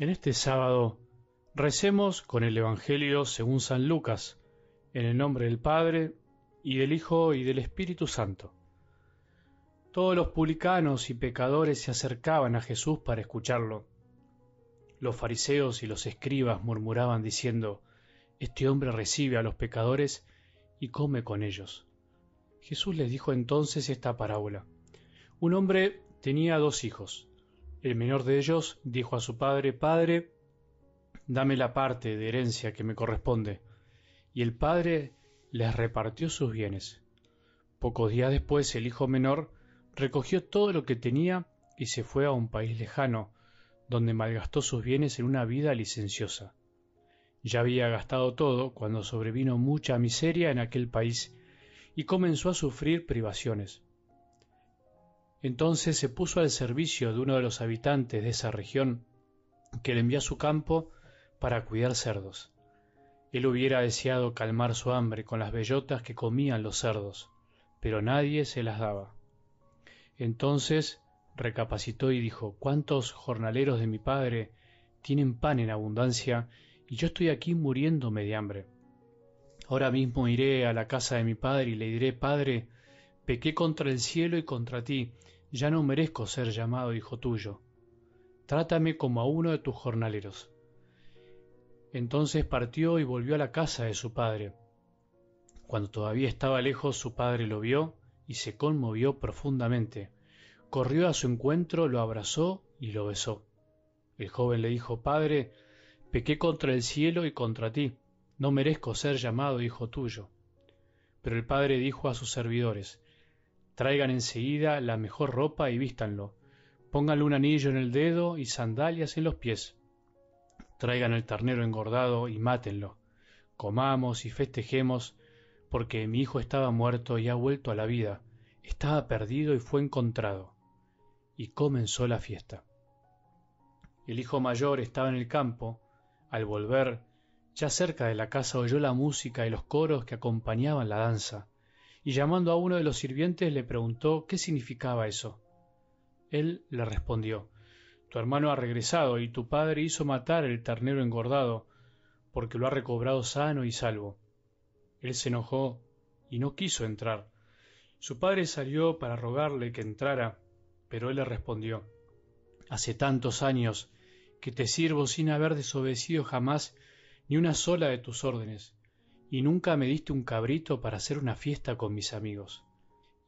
En este sábado recemos con el Evangelio según San Lucas, en el nombre del Padre, y del Hijo, y del Espíritu Santo. Todos los publicanos y pecadores se acercaban a Jesús para escucharlo. Los fariseos y los escribas murmuraban diciendo, Este hombre recibe a los pecadores y come con ellos. Jesús les dijo entonces esta parábola. Un hombre tenía dos hijos. El menor de ellos dijo a su padre, Padre, dame la parte de herencia que me corresponde. Y el padre les repartió sus bienes. Pocos días después el hijo menor recogió todo lo que tenía y se fue a un país lejano, donde malgastó sus bienes en una vida licenciosa. Ya había gastado todo cuando sobrevino mucha miseria en aquel país y comenzó a sufrir privaciones. Entonces se puso al servicio de uno de los habitantes de esa región, que le envió a su campo para cuidar cerdos. Él hubiera deseado calmar su hambre con las bellotas que comían los cerdos, pero nadie se las daba. Entonces recapacitó y dijo, ¿cuántos jornaleros de mi padre tienen pan en abundancia y yo estoy aquí muriéndome de hambre? Ahora mismo iré a la casa de mi padre y le diré, Padre, pequé contra el cielo y contra ti, ya no merezco ser llamado hijo tuyo. Trátame como a uno de tus jornaleros. Entonces partió y volvió a la casa de su padre. Cuando todavía estaba lejos, su padre lo vio y se conmovió profundamente. Corrió a su encuentro, lo abrazó y lo besó. El joven le dijo, Padre, pequé contra el cielo y contra ti, no merezco ser llamado hijo tuyo. Pero el padre dijo a sus servidores, Traigan enseguida la mejor ropa y vístanlo. Pónganle un anillo en el dedo y sandalias en los pies. Traigan el ternero engordado y mátenlo. Comamos y festejemos, porque mi hijo estaba muerto y ha vuelto a la vida. Estaba perdido y fue encontrado. Y comenzó la fiesta. El hijo mayor estaba en el campo. Al volver, ya cerca de la casa oyó la música y los coros que acompañaban la danza y llamando a uno de los sirvientes le preguntó qué significaba eso. Él le respondió, Tu hermano ha regresado y tu padre hizo matar el ternero engordado, porque lo ha recobrado sano y salvo. Él se enojó y no quiso entrar. Su padre salió para rogarle que entrara, pero él le respondió, Hace tantos años que te sirvo sin haber desobedecido jamás ni una sola de tus órdenes y nunca me diste un cabrito para hacer una fiesta con mis amigos.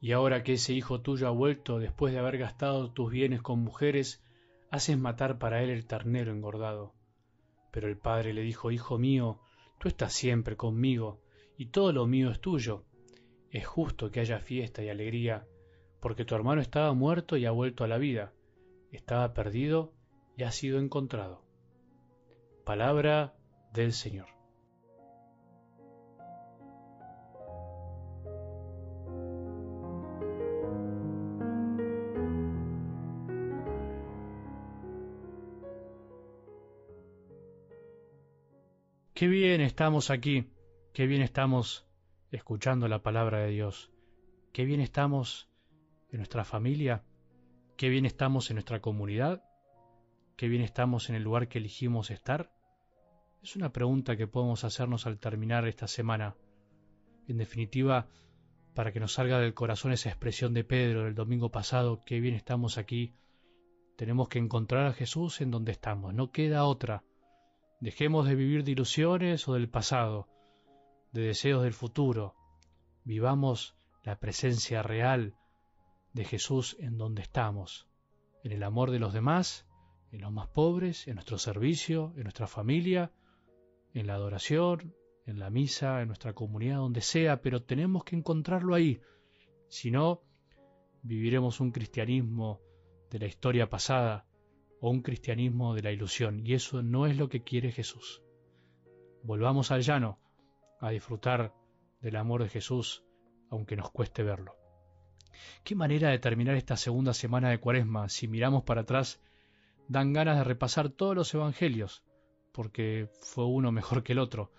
Y ahora que ese hijo tuyo ha vuelto después de haber gastado tus bienes con mujeres, haces matar para él el ternero engordado. Pero el padre le dijo, Hijo mío, tú estás siempre conmigo, y todo lo mío es tuyo. Es justo que haya fiesta y alegría, porque tu hermano estaba muerto y ha vuelto a la vida, estaba perdido y ha sido encontrado. Palabra del Señor. Qué bien estamos aquí, qué bien estamos escuchando la palabra de Dios, qué bien estamos en nuestra familia, qué bien estamos en nuestra comunidad, qué bien estamos en el lugar que elegimos estar. Es una pregunta que podemos hacernos al terminar esta semana. En definitiva, para que nos salga del corazón esa expresión de Pedro del domingo pasado, qué bien estamos aquí, tenemos que encontrar a Jesús en donde estamos, no queda otra. Dejemos de vivir de ilusiones o del pasado, de deseos del futuro. Vivamos la presencia real de Jesús en donde estamos, en el amor de los demás, en los más pobres, en nuestro servicio, en nuestra familia, en la adoración, en la misa, en nuestra comunidad, donde sea, pero tenemos que encontrarlo ahí. Si no, viviremos un cristianismo de la historia pasada, o un cristianismo de la ilusión, y eso no es lo que quiere Jesús. Volvamos al llano, a disfrutar del amor de Jesús, aunque nos cueste verlo. Qué manera de terminar esta segunda semana de Cuaresma, si miramos para atrás, dan ganas de repasar todos los evangelios, porque fue uno mejor que el otro,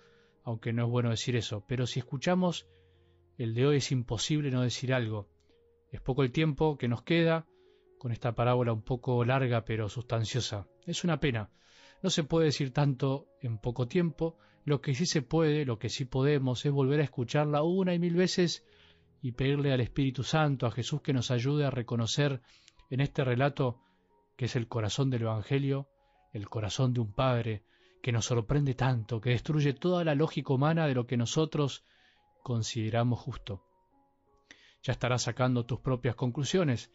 aunque no es bueno decir eso, pero si escuchamos el de hoy es imposible no decir algo. Es poco el tiempo que nos queda con esta parábola un poco larga pero sustanciosa. Es una pena. No se puede decir tanto en poco tiempo. Lo que sí se puede, lo que sí podemos, es volver a escucharla una y mil veces y pedirle al Espíritu Santo, a Jesús, que nos ayude a reconocer en este relato que es el corazón del Evangelio, el corazón de un Padre, que nos sorprende tanto, que destruye toda la lógica humana de lo que nosotros consideramos justo. Ya estarás sacando tus propias conclusiones,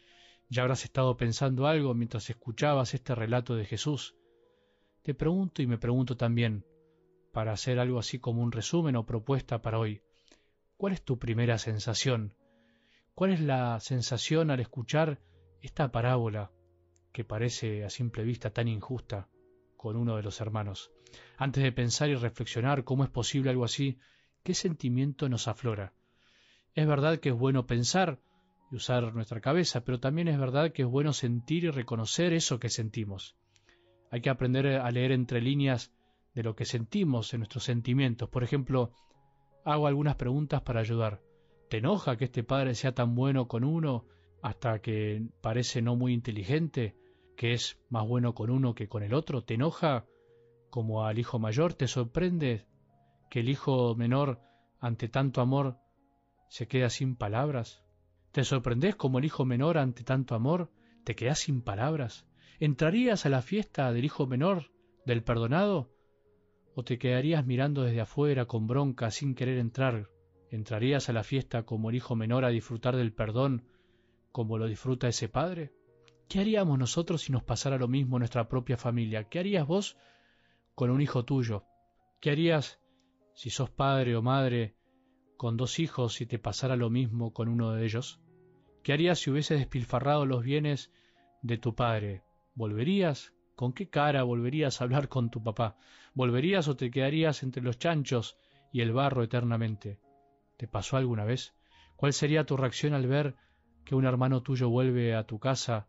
ya habrás estado pensando algo mientras escuchabas este relato de Jesús. Te pregunto y me pregunto también, para hacer algo así como un resumen o propuesta para hoy, ¿cuál es tu primera sensación? ¿Cuál es la sensación al escuchar esta parábola que parece a simple vista tan injusta con uno de los hermanos? Antes de pensar y reflexionar cómo es posible algo así, ¿qué sentimiento nos aflora? Es verdad que es bueno pensar y usar nuestra cabeza, pero también es verdad que es bueno sentir y reconocer eso que sentimos. Hay que aprender a leer entre líneas de lo que sentimos en nuestros sentimientos. Por ejemplo, hago algunas preguntas para ayudar. ¿Te enoja que este padre sea tan bueno con uno hasta que parece no muy inteligente, que es más bueno con uno que con el otro? ¿Te enoja como al hijo mayor? ¿Te sorprende que el hijo menor, ante tanto amor, se queda sin palabras? ¿Te sorprendes como el hijo menor ante tanto amor? ¿Te quedas sin palabras? ¿Entrarías a la fiesta del hijo menor, del perdonado? ¿O te quedarías mirando desde afuera con bronca sin querer entrar? ¿Entrarías a la fiesta como el hijo menor a disfrutar del perdón como lo disfruta ese padre? ¿Qué haríamos nosotros si nos pasara lo mismo nuestra propia familia? ¿Qué harías vos con un hijo tuyo? ¿Qué harías si sos padre o madre con dos hijos si te pasara lo mismo con uno de ellos? ¿Qué harías si hubieses despilfarrado los bienes de tu padre? ¿Volverías? ¿Con qué cara volverías a hablar con tu papá? ¿Volverías o te quedarías entre los chanchos y el barro eternamente? ¿Te pasó alguna vez? ¿Cuál sería tu reacción al ver que un hermano tuyo vuelve a tu casa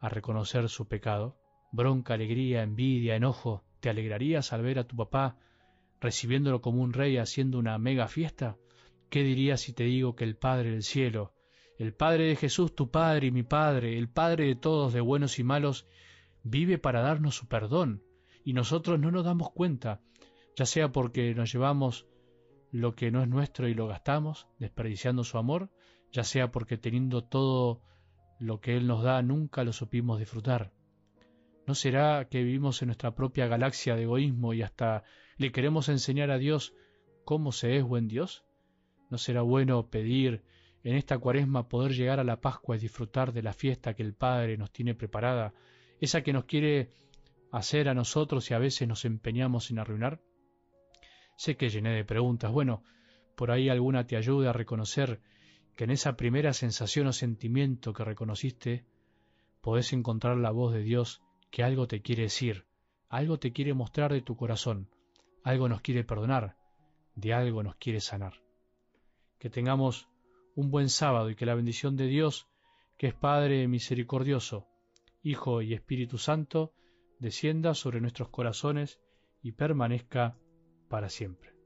a reconocer su pecado? Bronca, alegría, envidia, enojo. ¿Te alegrarías al ver a tu papá recibiéndolo como un rey haciendo una mega fiesta? ¿Qué dirías si te digo que el Padre del cielo, el Padre de Jesús, tu Padre y mi Padre, el Padre de todos, de buenos y malos, vive para darnos su perdón, y nosotros no nos damos cuenta, ya sea porque nos llevamos lo que no es nuestro y lo gastamos, desperdiciando su amor, ya sea porque teniendo todo lo que Él nos da nunca lo supimos disfrutar. ¿No será que vivimos en nuestra propia galaxia de egoísmo y hasta le queremos enseñar a Dios cómo se es buen Dios? ¿No será bueno pedir en esta cuaresma poder llegar a la Pascua y disfrutar de la fiesta que el Padre nos tiene preparada, esa que nos quiere hacer a nosotros y a veces nos empeñamos en arruinar? Sé que llené de preguntas. Bueno, por ahí alguna te ayuda a reconocer que en esa primera sensación o sentimiento que reconociste, podés encontrar la voz de Dios que algo te quiere decir, algo te quiere mostrar de tu corazón, algo nos quiere perdonar, de algo nos quiere sanar que tengamos un buen sábado y que la bendición de Dios, que es Padre misericordioso, Hijo y Espíritu Santo, descienda sobre nuestros corazones y permanezca para siempre.